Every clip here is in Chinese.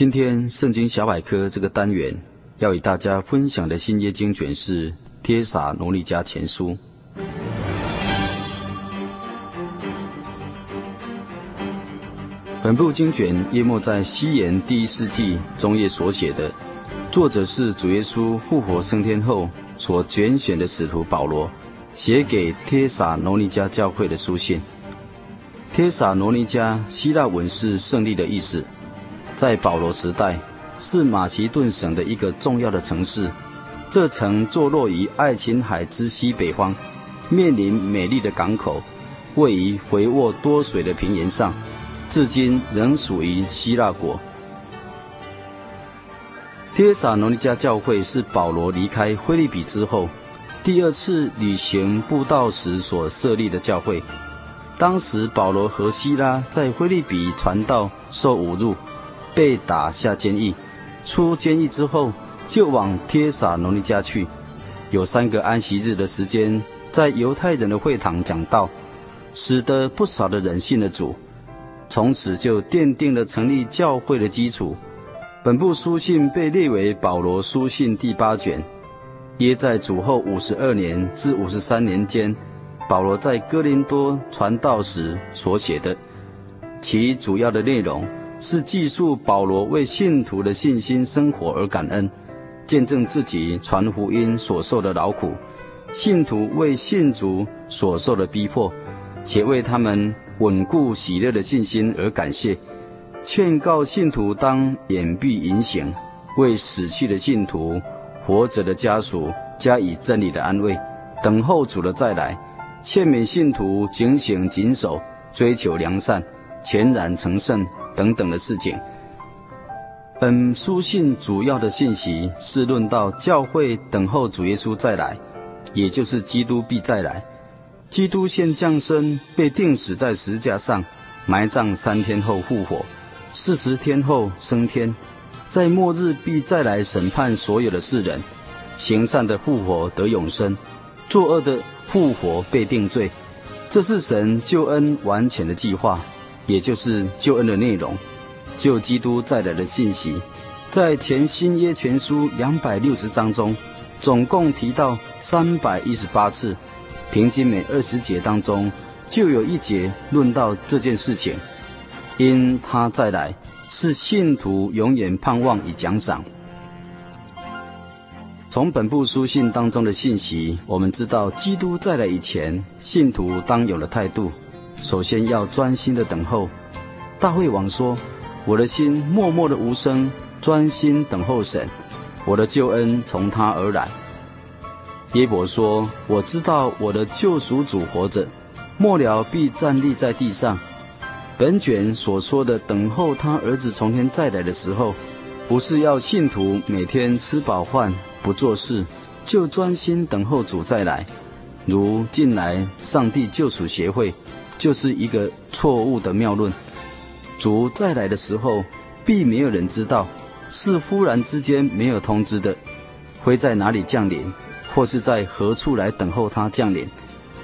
今天圣经小百科这个单元要与大家分享的新约经卷是《帖撒罗尼迦前书》。本部经卷约莫在西元第一世纪中叶所写的，作者是主耶稣复活升天后所拣选的使徒保罗，写给帖撒罗尼迦教会的书信。帖撒罗尼迦希腊文是胜利的意思。在保罗时代，是马其顿省的一个重要的城市。这城坐落于爱琴海之西北方，面临美丽的港口，位于肥沃多水的平原上，至今仍属于希腊国。帖撒罗尼迦教会是保罗离开腓立比之后，第二次旅行布道时所设立的教会。当时保罗和西拉在腓立比传道，受侮辱。被打下监狱，出监狱之后就往帖撒罗尼迦去，有三个安息日的时间，在犹太人的会堂讲道，使得不少的人信了主，从此就奠定了成立教会的基础。本部书信被列为保罗书信第八卷，约在主后五十二年至五十三年间，保罗在哥林多传道时所写的，其主要的内容。是记述保罗为信徒的信心生活而感恩，见证自己传福音所受的劳苦，信徒为信主所受的逼迫，且为他们稳固喜乐的信心而感谢，劝告信徒当掩蔽隐形，为死去的信徒、活着的家属加以真理的安慰，等候主的再来，劝勉信徒警醒谨守，追求良善，全然成圣。等等的事情。本书信主要的信息是论到教会等候主耶稣再来，也就是基督必再来。基督先降生，被钉死在十字架上，埋葬三天后复活，四十天后升天，在末日必再来审判所有的世人，行善的复活得永生，作恶的复活被定罪。这是神救恩完全的计划。也就是救恩的内容，救基督再来的信息，在全新约全书两百六十章中，总共提到三百一十八次，平均每二十节当中就有一节论到这件事情。因他再来，是信徒永远盼望与奖赏。从本部书信当中的信息，我们知道基督再来以前，信徒当有的态度。首先要专心的等候。大卫王说：“我的心默默的无声，专心等候神，我的救恩从他而来。”耶伯说：“我知道我的救赎主活着，末了必站立在地上。”本卷所说的等候他儿子从天再来的时候，不是要信徒每天吃饱饭不做事，就专心等候主再来，如近来上帝救赎协会。就是一个错误的谬论。主再来的时候，并没有人知道，是忽然之间没有通知的，会在哪里降临，或是在何处来等候他降临，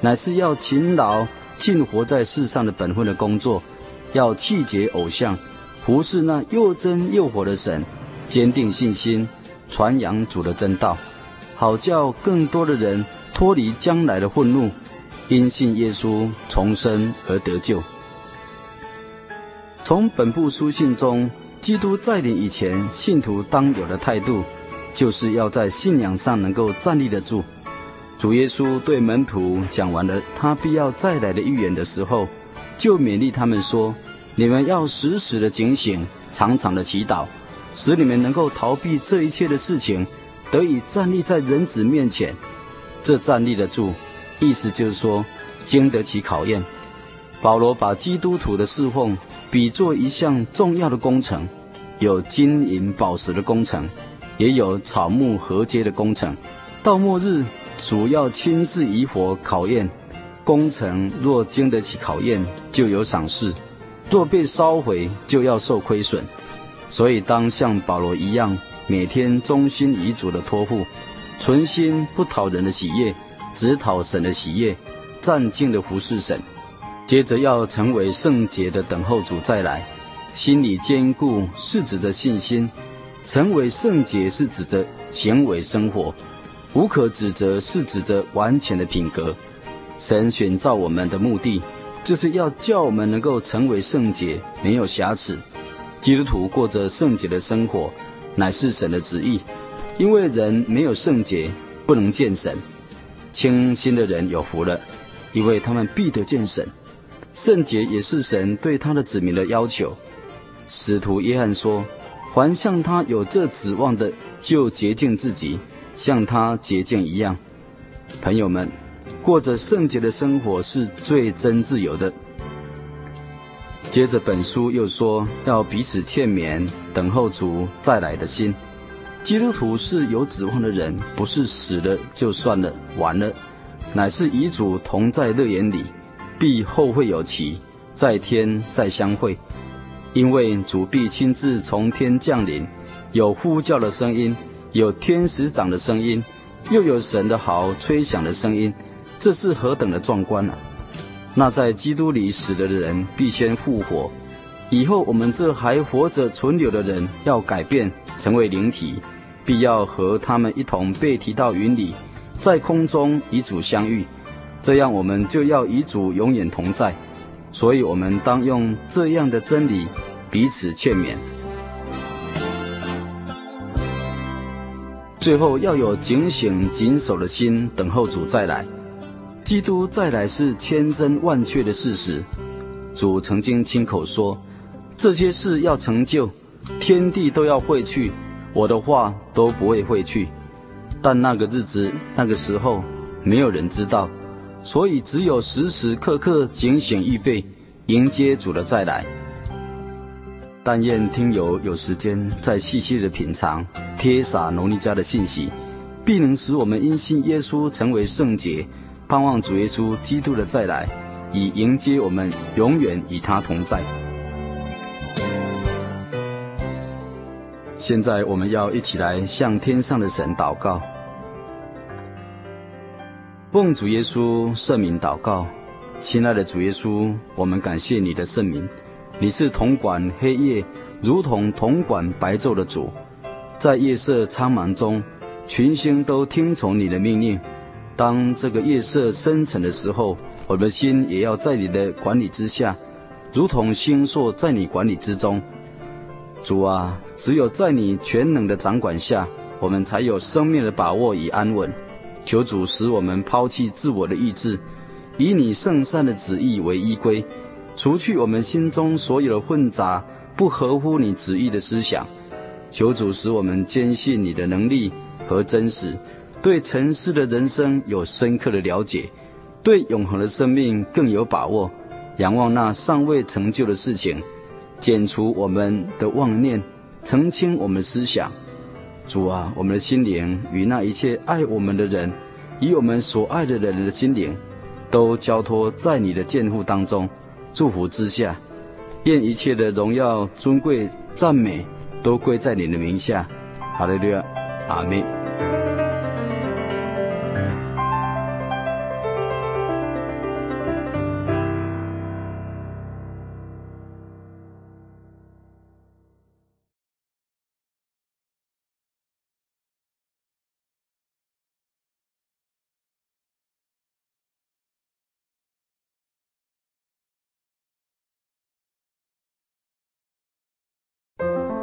乃是要勤劳尽活在世上的本分的工作，要弃绝偶像，服侍那又真又活的神，坚定信心，传扬主的真道，好叫更多的人脱离将来的愤怒。因信耶稣重生而得救。从本部书信中，基督再临以前，信徒当有的态度，就是要在信仰上能够站立得住。主耶稣对门徒讲完了他必要再来的预言的时候，就勉励他们说：“你们要时时的警醒，常常的祈祷，使你们能够逃避这一切的事情，得以站立在人子面前，这站立得住，意思就是说经得起考验。保罗把基督徒的侍奉比作一项重要的工程，有金银宝石的工程，也有草木禾秸的工程。到末日，主要亲自以火考验。工程若经得起考验，就有赏赐；若被烧毁，就要受亏损。所以，当像保罗一样，每天忠心于主的托付，存心不讨人的喜悦，只讨神的喜悦，战兢的服侍神。接着要成为圣洁的等候主再来，心里坚固是指着信心，成为圣洁是指着行为生活，无可指责是指着完全的品格。神选召我们的目的，就是要叫我们能够成为圣洁，没有瑕疵。基督徒过着圣洁的生活，乃是神的旨意。因为人没有圣洁，不能见神。清心的人有福了，因为他们必得见神。圣洁也是神对他的子民的要求。使徒约翰说：“凡像他有这指望的，就洁净自己，像他洁净一样。”朋友们。过着圣洁的生活是最真自由的。接着本书又说要彼此欠勉，等候主再来的心。基督徒是有指望的人，不是死了就算了，完了，乃是与主同在乐园里，必后会有期，在天再相会。因为主必亲自从天降临，有呼叫的声音，有天使长的声音，又有神的号吹响的声音。这是何等的壮观啊！那在基督里死了的人必先复活，以后我们这还活着存留的人要改变成为灵体，必要和他们一同被提到云里，在空中与主相遇，这样我们就要与主永远同在。所以，我们当用这样的真理彼此劝勉。最后，要有警醒谨守的心，等候主再来。基督再来是千真万确的事实，主曾经亲口说，这些事要成就，天地都要会去，我的话都不会会去。但那个日子、那个时候，没有人知道，所以只有时时刻刻警醒预备，迎接主的再来。但愿听友有时间再细细的品尝贴撒罗尼家的信息，必能使我们因信耶稣成为圣洁。盼望主耶稣基督的再来，以迎接我们永远与他同在。现在我们要一起来向天上的神祷告，奉主耶稣圣名祷告，亲爱的主耶稣，我们感谢你的圣名，你是统管黑夜，如同统管白昼的主，在夜色苍茫中，群星都听从你的命令。当这个夜色深沉的时候，我的心也要在你的管理之下，如同星宿在你管理之中。主啊，只有在你全能的掌管下，我们才有生命的把握与安稳。求主使我们抛弃自我的意志，以你圣善的旨意为依归，除去我们心中所有的混杂、不合乎你旨意的思想。求主使我们坚信你的能力和真实。对尘世的人生有深刻的了解，对永恒的生命更有把握，仰望那尚未成就的事情，剪除我们的妄念，澄清我们思想。主啊，我们的心灵与那一切爱我们的人，与我们所爱的人的心灵，都交托在你的监护当中，祝福之下，愿一切的荣耀、尊贵、赞美都归在你的名下。哈利路亚，阿门。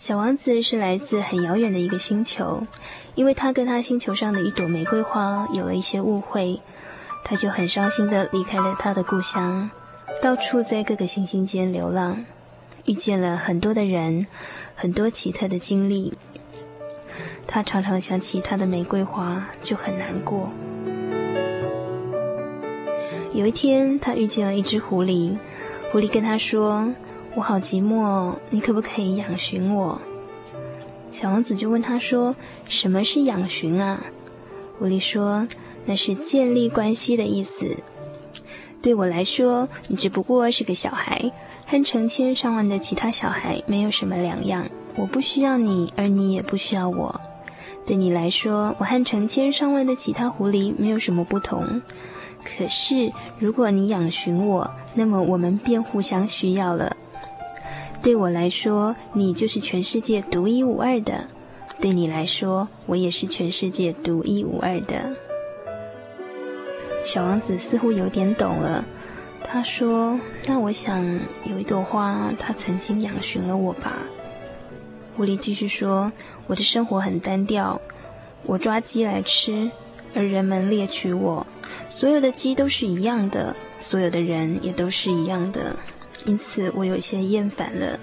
小王子是来自很遥远的一个星球，因为他跟他星球上的一朵玫瑰花有了一些误会，他就很伤心地离开了他的故乡，到处在各个行星间流浪，遇见了很多的人，很多奇特的经历。他常常想起他的玫瑰花，就很难过。有一天，他遇见了一只狐狸，狐狸跟他说，我好寂寞，你可不可以养寻我？小王子就问他说：“什么是养寻啊？”狐狸说：“那是建立关系的意思。对我来说，你只不过是个小孩，和成千上万的其他小孩没有什么两样。我不需要你，而你也不需要我。对你来说，我和成千上万的其他狐狸没有什么不同。可是，如果你养寻我，那么我们便互相需要了。”对我来说，你就是全世界独一无二的；对你来说，我也是全世界独一无二的。小王子似乎有点懂了，他说：“那我想有一朵花，它曾经养寻了我吧。”狐狸继续说：“我的生活很单调，我抓鸡来吃，而人们猎取我。所有的鸡都是一样的，所有的人也都是一样的。”因此，我有些厌烦了。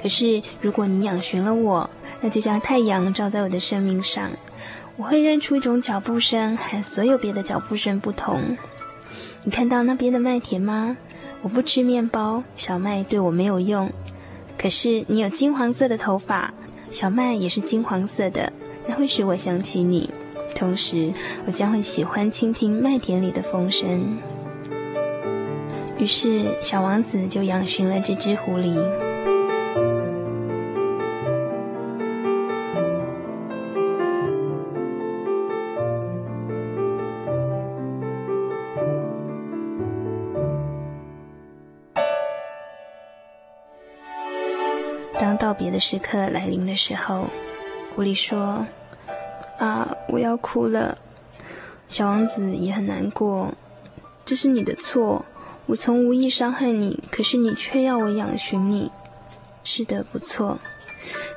可是，如果你养寻了我，那就像太阳照在我的生命上，我会认出一种脚步声，和所有别的脚步声不同。你看到那边的麦田吗？我不吃面包，小麦对我没有用。可是，你有金黄色的头发，小麦也是金黄色的，那会使我想起你。同时，我将会喜欢倾听麦田里的风声。于是，小王子就养寻了这只狐狸。当道别的时刻来临的时候，狐狸说：“啊，我要哭了。”小王子也很难过，这是你的错。我从无意伤害你，可是你却要我养寻你。是的，不错，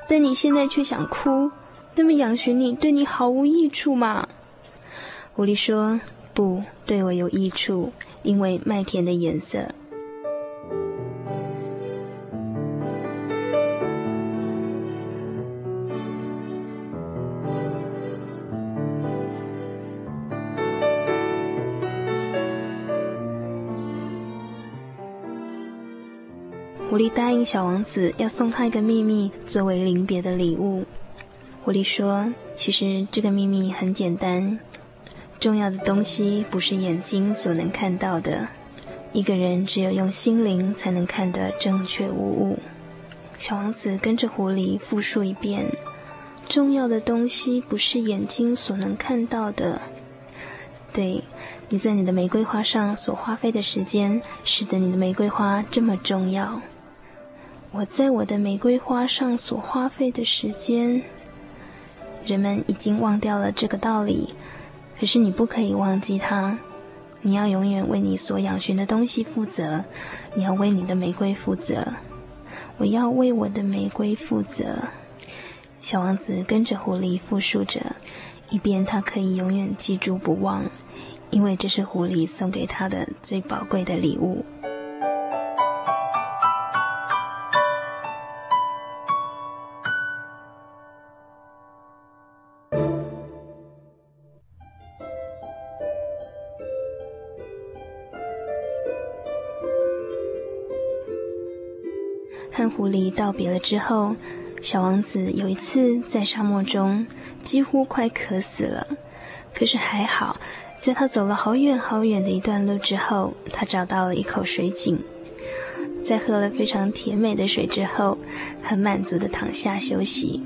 但你现在却想哭，那么养寻你对你毫无益处嘛？狐狸说：“不，对我有益处，因为麦田的颜色。”答应小王子要送他一个秘密作为临别的礼物。狐狸说：“其实这个秘密很简单，重要的东西不是眼睛所能看到的，一个人只有用心灵才能看得正确无误。”小王子跟着狐狸复述一遍：“重要的东西不是眼睛所能看到的。”对，你在你的玫瑰花上所花费的时间，使得你的玫瑰花这么重要。我在我的玫瑰花上所花费的时间，人们已经忘掉了这个道理，可是你不可以忘记它。你要永远为你所养寻的东西负责，你要为你的玫瑰负责。我要为我的玫瑰负责。小王子跟着狐狸复述着，以便他可以永远记住不忘，因为这是狐狸送给他的最宝贵的礼物。狐狸道别了之后，小王子有一次在沙漠中几乎快渴死了，可是还好，在他走了好远好远的一段路之后，他找到了一口水井。在喝了非常甜美的水之后，很满足地躺下休息，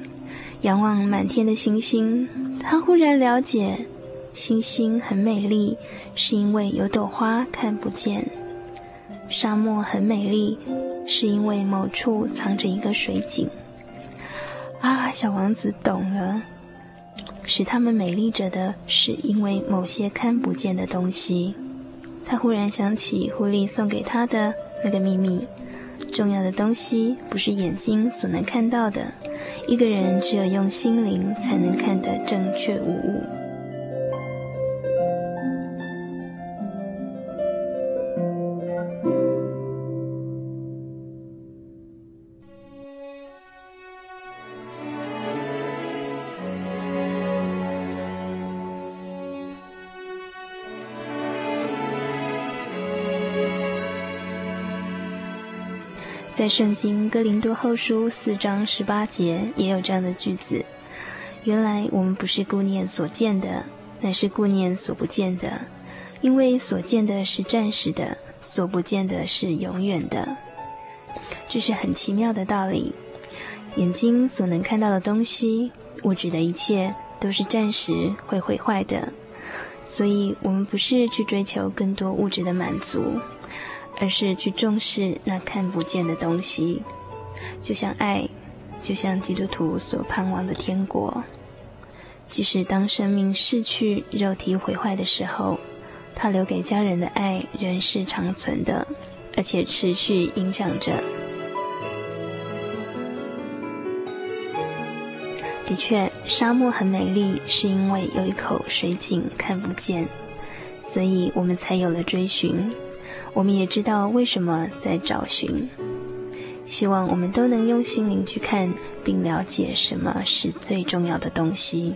仰望满天的星星。他忽然了解，星星很美丽，是因为有朵花看不见；沙漠很美丽，是因为某处藏着一个水井。啊，小王子懂了，使他们美丽着的是因为某些看不见的东西。他忽然想起狐狸送给他的。那个秘密，重要的东西不是眼睛所能看到的，一个人只有用心灵才能看得正确无误。在圣经哥林多后书四章十八节也有这样的句子：原来我们不是顾念所见的，乃是顾念所不见的，因为所见的是暂时的，所不见的是永远的。这是很奇妙的道理。眼睛所能看到的东西，物质的一切都是暂时会毁坏的，所以我们不是去追求更多物质的满足。而是去重视那看不见的东西，就像爱，就像基督徒所盼望的天国。即使当生命逝去、肉体毁坏的时候，他留给家人的爱仍是长存的，而且持续影响着。的确，沙漠很美丽，是因为有一口水井看不见，所以我们才有了追寻。我们也知道为什么在找寻，希望我们都能用心灵去看，并了解什么是最重要的东西。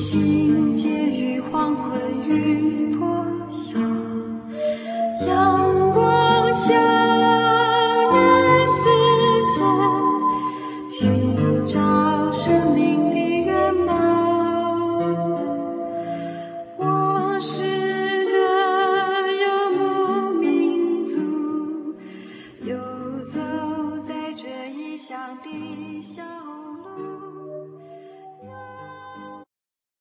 心。